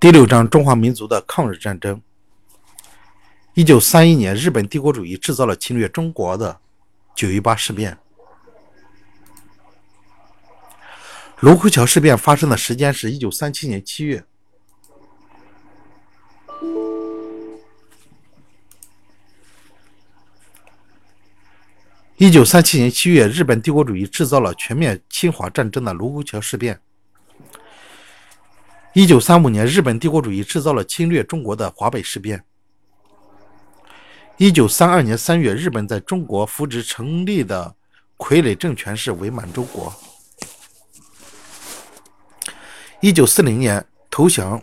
第六章：中华民族的抗日战争。一九三一年，日本帝国主义制造了侵略中国的九一八事变。卢沟桥事变发生的时间是一九三七年七月。一九三七年七月，日本帝国主义制造了全面侵华战争的卢沟桥事变。一九三五年，日本帝国主义制造了侵略中国的华北事变。一九三二年三月，日本在中国扶植成立的傀儡政权是伪满洲国。一九四零年投降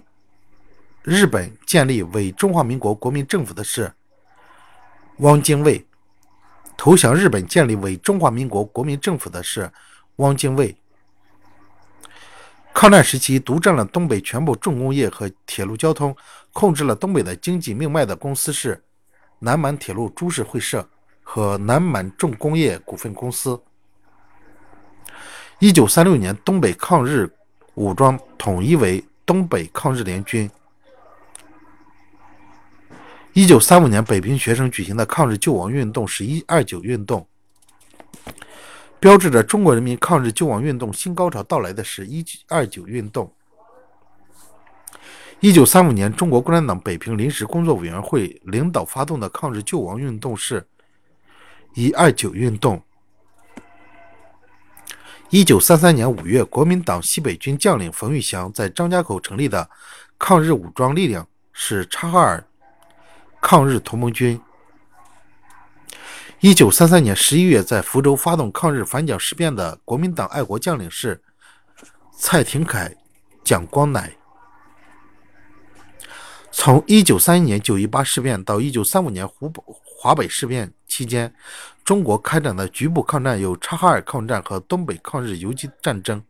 日本建立伪中华民国国民政府的是汪精卫。投降日本建立伪中华民国国民政府的是汪精卫。抗战时期，独占了东北全部重工业和铁路交通，控制了东北的经济命脉的公司是南满铁路株式会社和南满重工业股份公司。一九三六年，东北抗日武装统一为东北抗日联军。一九三五年，北平学生举行的抗日救亡运动是一二九运动。标志着中国人民抗日救亡运动新高潮到来的是一九二九运动。一九三五年，中国共产党北平临时工作委员会领导发动的抗日救亡运动是一二九运动。一九三三年五月，国民党西北军将领冯玉祥在张家口成立的抗日武装力量是察哈尔抗日同盟军。一九三三年十一月，在福州发动抗日反蒋事变的国民党爱国将领是蔡廷锴、蒋光鼐。从一九三一年九一八事变到一九三五年湖北华北事变期间，中国开展的局部抗战有察哈尔抗战和东北抗日游击战争，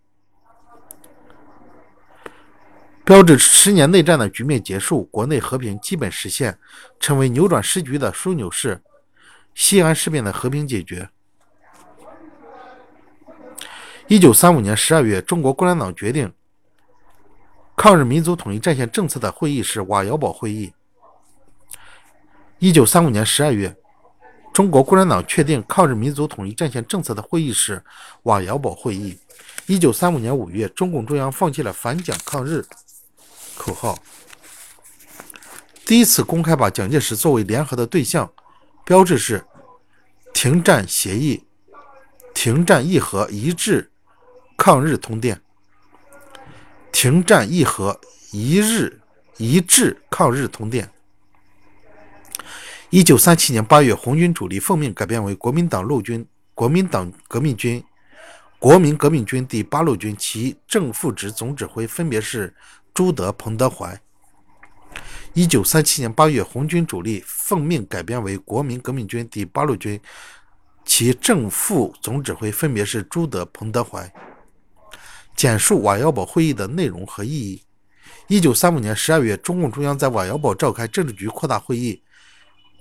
标志十年内战的局面结束，国内和平基本实现，成为扭转时局的枢纽是。西安事变的和平解决。一九三五年十二月，中国共产党决定抗日民族统一战线政策的会议是瓦窑堡会议。一九三五年十二月，中国共产党确定抗日民族统一战线政策的会议是瓦窑堡会议。一九三五年五月，中共中央放弃了反蒋抗日口号，第一次公开把蒋介石作为联合的对象。标志是停战协议、停战议和一致抗日通电、停战议和一日一致抗日通电。一九三七年八月，红军主力奉命改编为国民党陆军、国民党革命军、国民革命军第八路军，其正副职总指挥分别是朱德、彭德怀。一九三七年八月，红军主力奉命改编为国民革命军第八路军，其正副总指挥分别是朱德、彭德怀。简述瓦窑堡会议的内容和意义。一九三五年十二月，中共中央在瓦窑堡召开政治局扩大会议，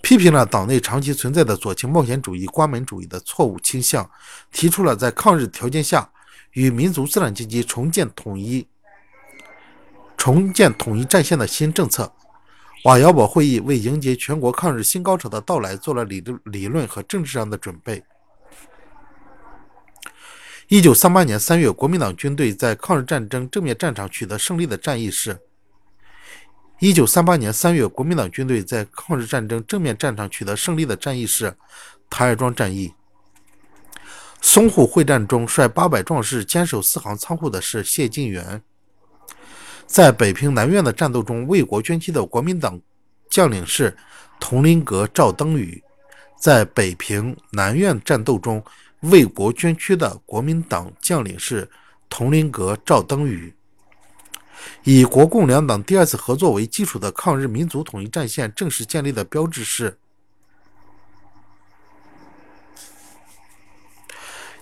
批评了党内长期存在的左倾冒险主义、关门主义的错误倾向，提出了在抗日条件下与民族资产阶级重建统一、重建统一战线的新政策。瓦窑堡会议为迎接全国抗日新高潮的到来做了理论理论和政治上的准备。一九三八年三月，国民党军队在抗日战争正面战场取得胜利的战役是：一九三八年三月，国民党军队在抗日战争正面战场取得胜利的战役是台儿庄战役。淞沪会战中，率八百壮士坚守四行仓库的是谢晋元。在北平南苑的战斗中，为国捐躯的国民党将领是佟麟阁、赵登禹。在北平南苑战斗中，为国捐躯的国民党将领是佟麟阁、赵登禹。以国共两党第二次合作为基础的抗日民族统一战线正式建立的标志是：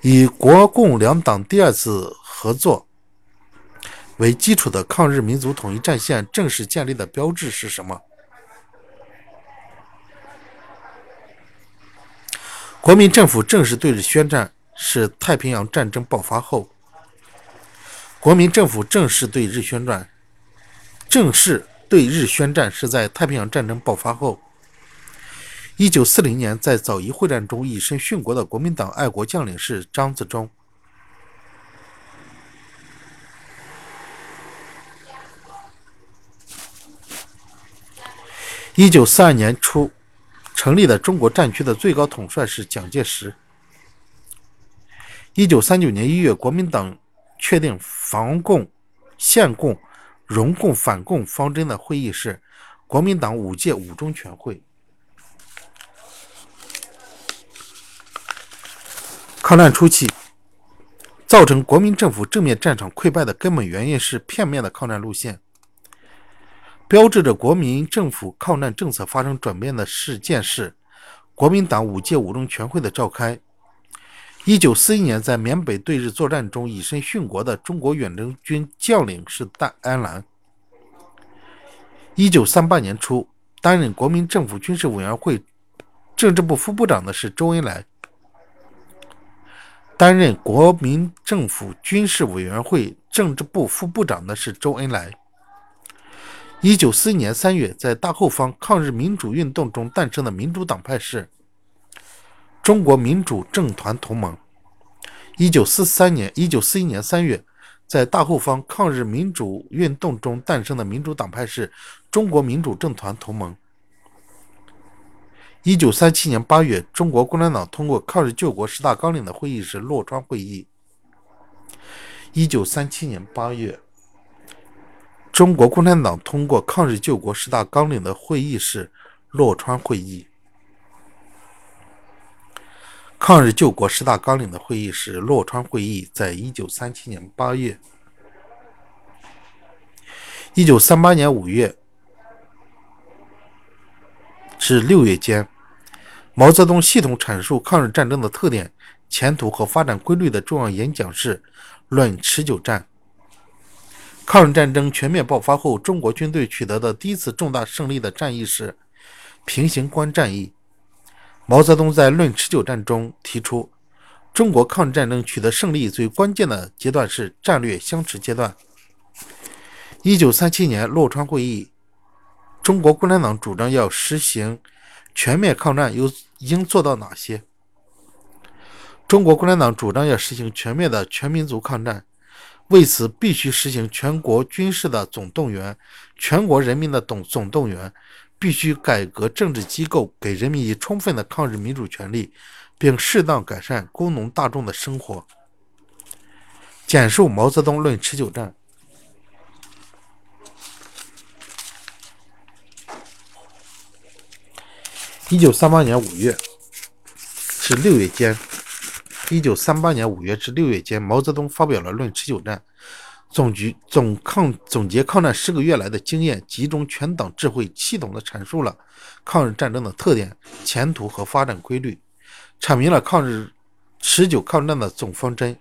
以国共两党第二次合作。为基础的抗日民族统一战线正式建立的标志是什么？国民政府正式对日宣战是太平洋战争爆发后。国民政府正式对日宣战，正式对日宣战是在太平洋战争爆发后。一九四零年，在枣宜会战中以身殉国的国民党爱国将领是张自忠。一九四二年初成立的中国战区的最高统帅是蒋介石。一九三九年一月，国民党确定防共、限共、容共、反共方针的会议是国民党五届五中全会。抗战初期，造成国民政府正面战场溃败的根本原因是片面的抗战路线。标志着国民政府抗战政策发生转变的事件是国民党五届五中全会的召开。一九四一年，在缅北对日作战中以身殉国的中国远征军将领是戴安澜。一九三八年初，担任国民政府军事委员会政治部副部长的是周恩来。担任国民政府军事委员会政治部副部长的是周恩来。一九四一年三月，在大后方抗日民主运动中诞生的民主党派是中国民主政团同盟。一九四三年，一九四一年三月，在大后方抗日民主运动中诞生的民主党派是中国民主政团同盟。一九三七年八月，中国共产党通过抗日救国十大纲领的会议是洛川会议。一九三七年八月。中国共产党通过抗日救国十大纲领的会议是洛川会议。抗日救国十大纲领的会议是洛川会议，在一九三七年八月。一九三八年五月至六月间，毛泽东系统阐述抗日战争的特点、前途和发展规律的重要演讲是《论持久战》。抗日战争全面爆发后，中国军队取得的第一次重大胜利的战役是平型关战役。毛泽东在《论持久战》中提出，中国抗日战争取得胜利最关键的阶段是战略相持阶段。一九三七年洛川会议，中国共产党主张要实行全面抗战，又应做到哪些？中国共产党主张要实行全面的全民族抗战。为此，必须实行全国军事的总动员，全国人民的总总动员，必须改革政治机构，给人民以充分的抗日民主权利，并适当改善工农大众的生活。简述毛泽东论持久战。一九三八年五月至六月间。一九三八年五月至六月间，毛泽东发表了《论持久战》，总局总抗总结抗战十个月来的经验，集中全党智慧，系统地阐述了抗日战争的特点、前途和发展规律，阐明了抗日持久抗战的总方针。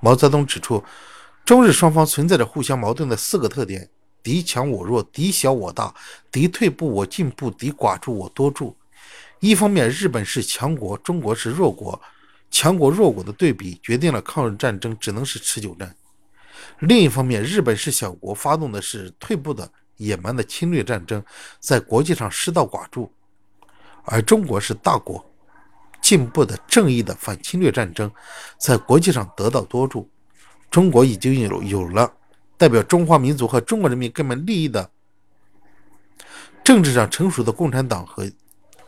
毛泽东指出，中日双方存在着互相矛盾的四个特点：敌强我弱，敌小我大，敌退步我进步，敌寡助我多助。一方面，日本是强国，中国是弱国。强国弱国的对比决定了抗日战争只能是持久战。另一方面，日本是小国，发动的是退步的野蛮的侵略战争，在国际上失道寡助；而中国是大国，进步的正义的反侵略战争，在国际上得到多助。中国已经有有了代表中华民族和中国人民根本利益的政治上成熟的共产党和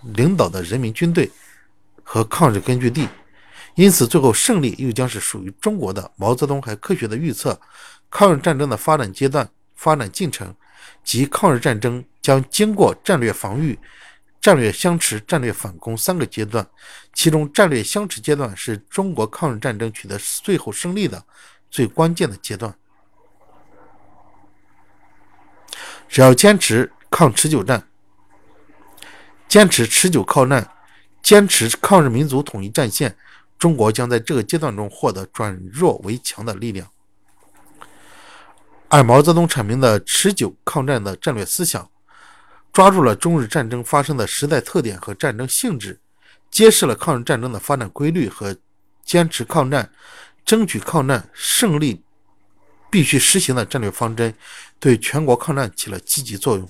领导的人民军队和抗日根据地。因此，最后胜利又将是属于中国的。毛泽东还科学的预测抗日战争的发展阶段、发展进程，即抗日战争将经过战略防御、战略相持、战略反攻三个阶段。其中，战略相持阶段是中国抗日战争取得最后胜利的最关键的阶段。只要坚持抗持久战，坚持持久抗战，坚持抗日民族统一战线。中国将在这个阶段中获得转弱为强的力量。而毛泽东阐明的持久抗战的战略思想，抓住了中日战争发生的时代特点和战争性质，揭示了抗日战争的发展规律和坚持抗战、争取抗战胜利必须实行的战略方针，对全国抗战起了积极作用。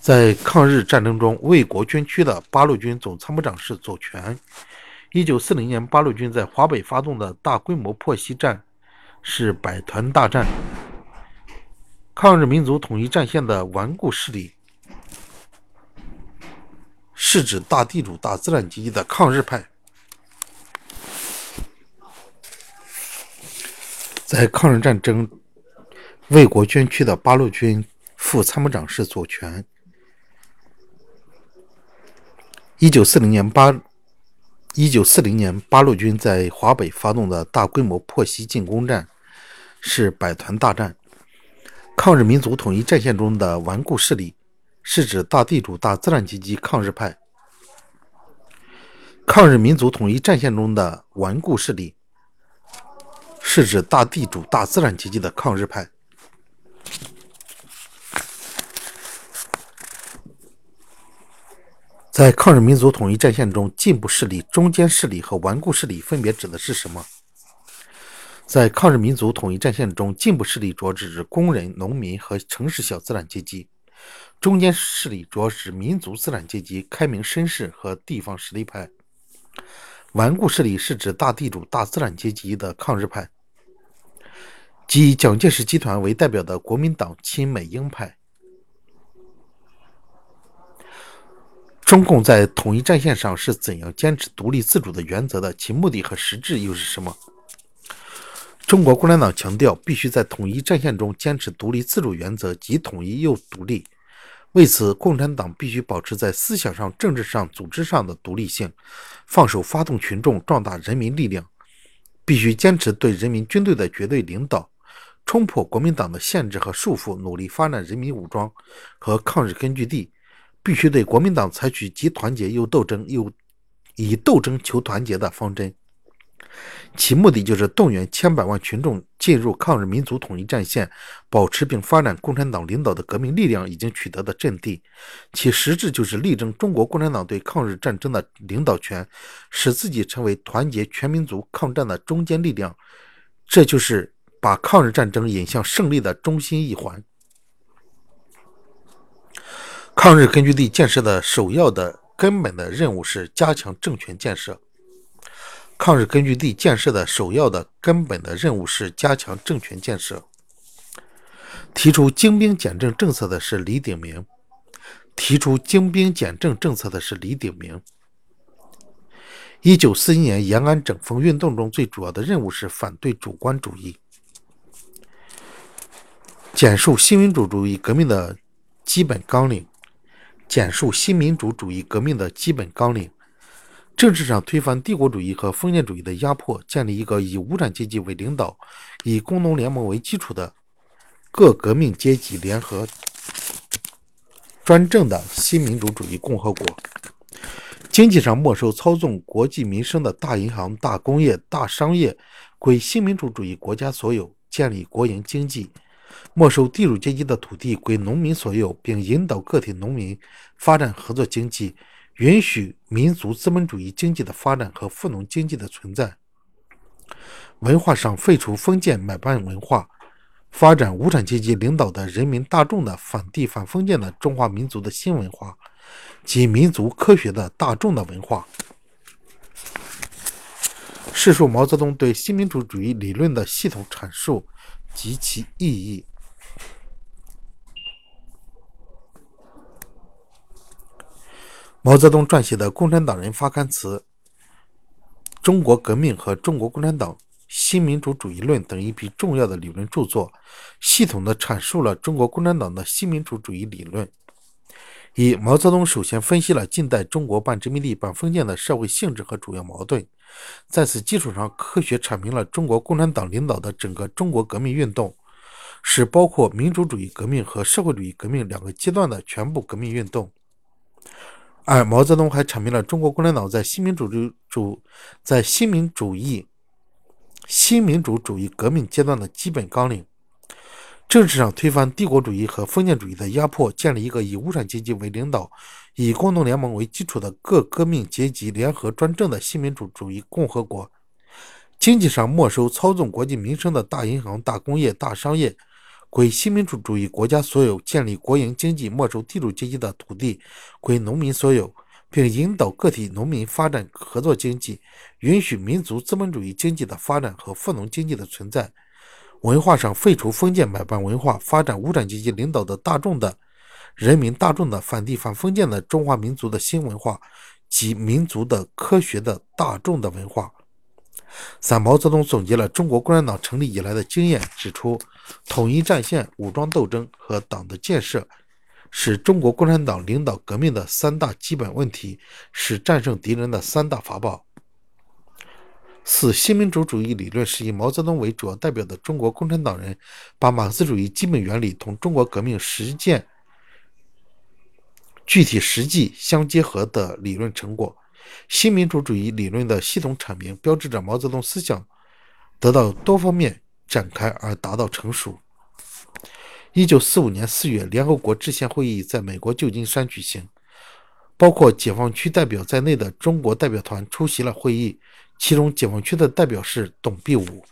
在抗日战争中，为国捐躯的八路军总参谋长是左权。一九四零年，八路军在华北发动的大规模破袭战是百团大战。抗日民族统一战线的顽固势力，是指大地主、大资产阶级的抗日派。在抗日战争为国捐躯的八路军副参谋长是左权。一九四零年八一九四零年八路军在华北发动的大规模破袭进攻战是百团大战。抗日民族统一战线中的顽固势力，是指大地主、大资产阶级抗日派。抗日民族统一战线中的顽固势力。是指大地主、大资产阶级的抗日派。在抗日民族统一战线中，进步势力、中坚势力和顽固势力分别指的是什么？在抗日民族统一战线中，进步势力主要指工人、农民和城市小资产阶级；中间势力主要指民族资产阶级、开明绅士和地方实力派；顽固势力是指大地主、大资产阶级的抗日派。即以蒋介石集团为代表的国民党亲美英派，中共在统一战线上是怎样坚持独立自主的原则的？其目的和实质又是什么？中国共产党强调必须在统一战线中坚持独立自主原则，即统一又独立。为此，共产党必须保持在思想上、政治上、组织上的独立性，放手发动群众，壮大人民力量，必须坚持对人民军队的绝对领导。冲破国民党的限制和束缚，努力发展人民武装和抗日根据地，必须对国民党采取既团结又斗争，又以斗争求团结的方针。其目的就是动员千百万群众进入抗日民族统一战线，保持并发展共产党领导的革命力量已经取得的阵地。其实质就是力争中国共产党对抗日战争的领导权，使自己成为团结全民族抗战的中坚力量。这就是。把抗日战争引向胜利的中心一环。抗日根据地建设的首要的根本的任务是加强政权建设。抗日根据地建设的首要的根本的任务是加强政权建设。提出精兵简政政策的是李鼎铭。提出精兵简政政策的是李鼎铭。一九四一年延安整风运动中最主要的任务是反对主观主义。简述新民主主义革命的基本纲领。简述新民主主义革命的基本纲领。政治上推翻帝国主义和封建主义的压迫，建立一个以无产阶级为领导、以工农联盟为基础的各革命阶级联合专政的新民主主义共和国。经济上没收操纵国计民生的大银行、大工业、大商业，归新民主主义国家所有，建立国营经济。没收地主阶级的土地归农民所有，并引导个体农民发展合作经济，允许民族资本主义经济的发展和富农经济的存在。文化上废除封建买办文化，发展无产阶级领导的人民大众的反帝反封建的中华民族的新文化及民族科学的大众的文化。试述毛泽东对新民主主义理论的系统阐述。及其意义。毛泽东撰写的《共产党人发刊词》《中国革命和中国共产党新民主主义论》等一批重要的理论著作，系统的阐述了中国共产党的新民主主义理论。一、毛泽东首先分析了近代中国半殖民地半封建的社会性质和主要矛盾。在此基础上，科学阐明了中国共产党领导的整个中国革命运动是包括民主主义革命和社会主义革命两个阶段的全部革命运动。二，毛泽东还阐明了中国共产党在新民主主主在新民主义新民主主义革命阶段的基本纲领。政治上推翻帝国主义和封建主义的压迫，建立一个以无产阶级为领导、以工农联盟为基础的各革命阶级联合专政的新民主主义共和国。经济上没收操纵国计民生的大银行、大工业、大商业，归新民主主义国家所有；建立国营经济，没收地主阶级的土地，归农民所有，并引导个体农民发展合作经济，允许民族资本主义经济的发展和富农经济的存在。文化上废除封建买办文化，发展无产阶级领导的大众的。人民大众的反帝反封建的中华民族的新文化及民族的科学的大众的文化。三毛泽东总结了中国共产党成立以来的经验，指出，统一战线、武装斗争和党的建设是中国共产党领导革命的三大基本问题，是战胜敌人的三大法宝。四、新民主主义理论是以毛泽东为主要代表的中国共产党人把马克思主义基本原理同中国革命实践。具体实际相结合的理论成果，新民主主义理论的系统阐明，标志着毛泽东思想得到多方面展开而达到成熟。一九四五年四月，联合国制宪会议在美国旧金山举行，包括解放区代表在内的中国代表团出席了会议，其中解放区的代表是董必武。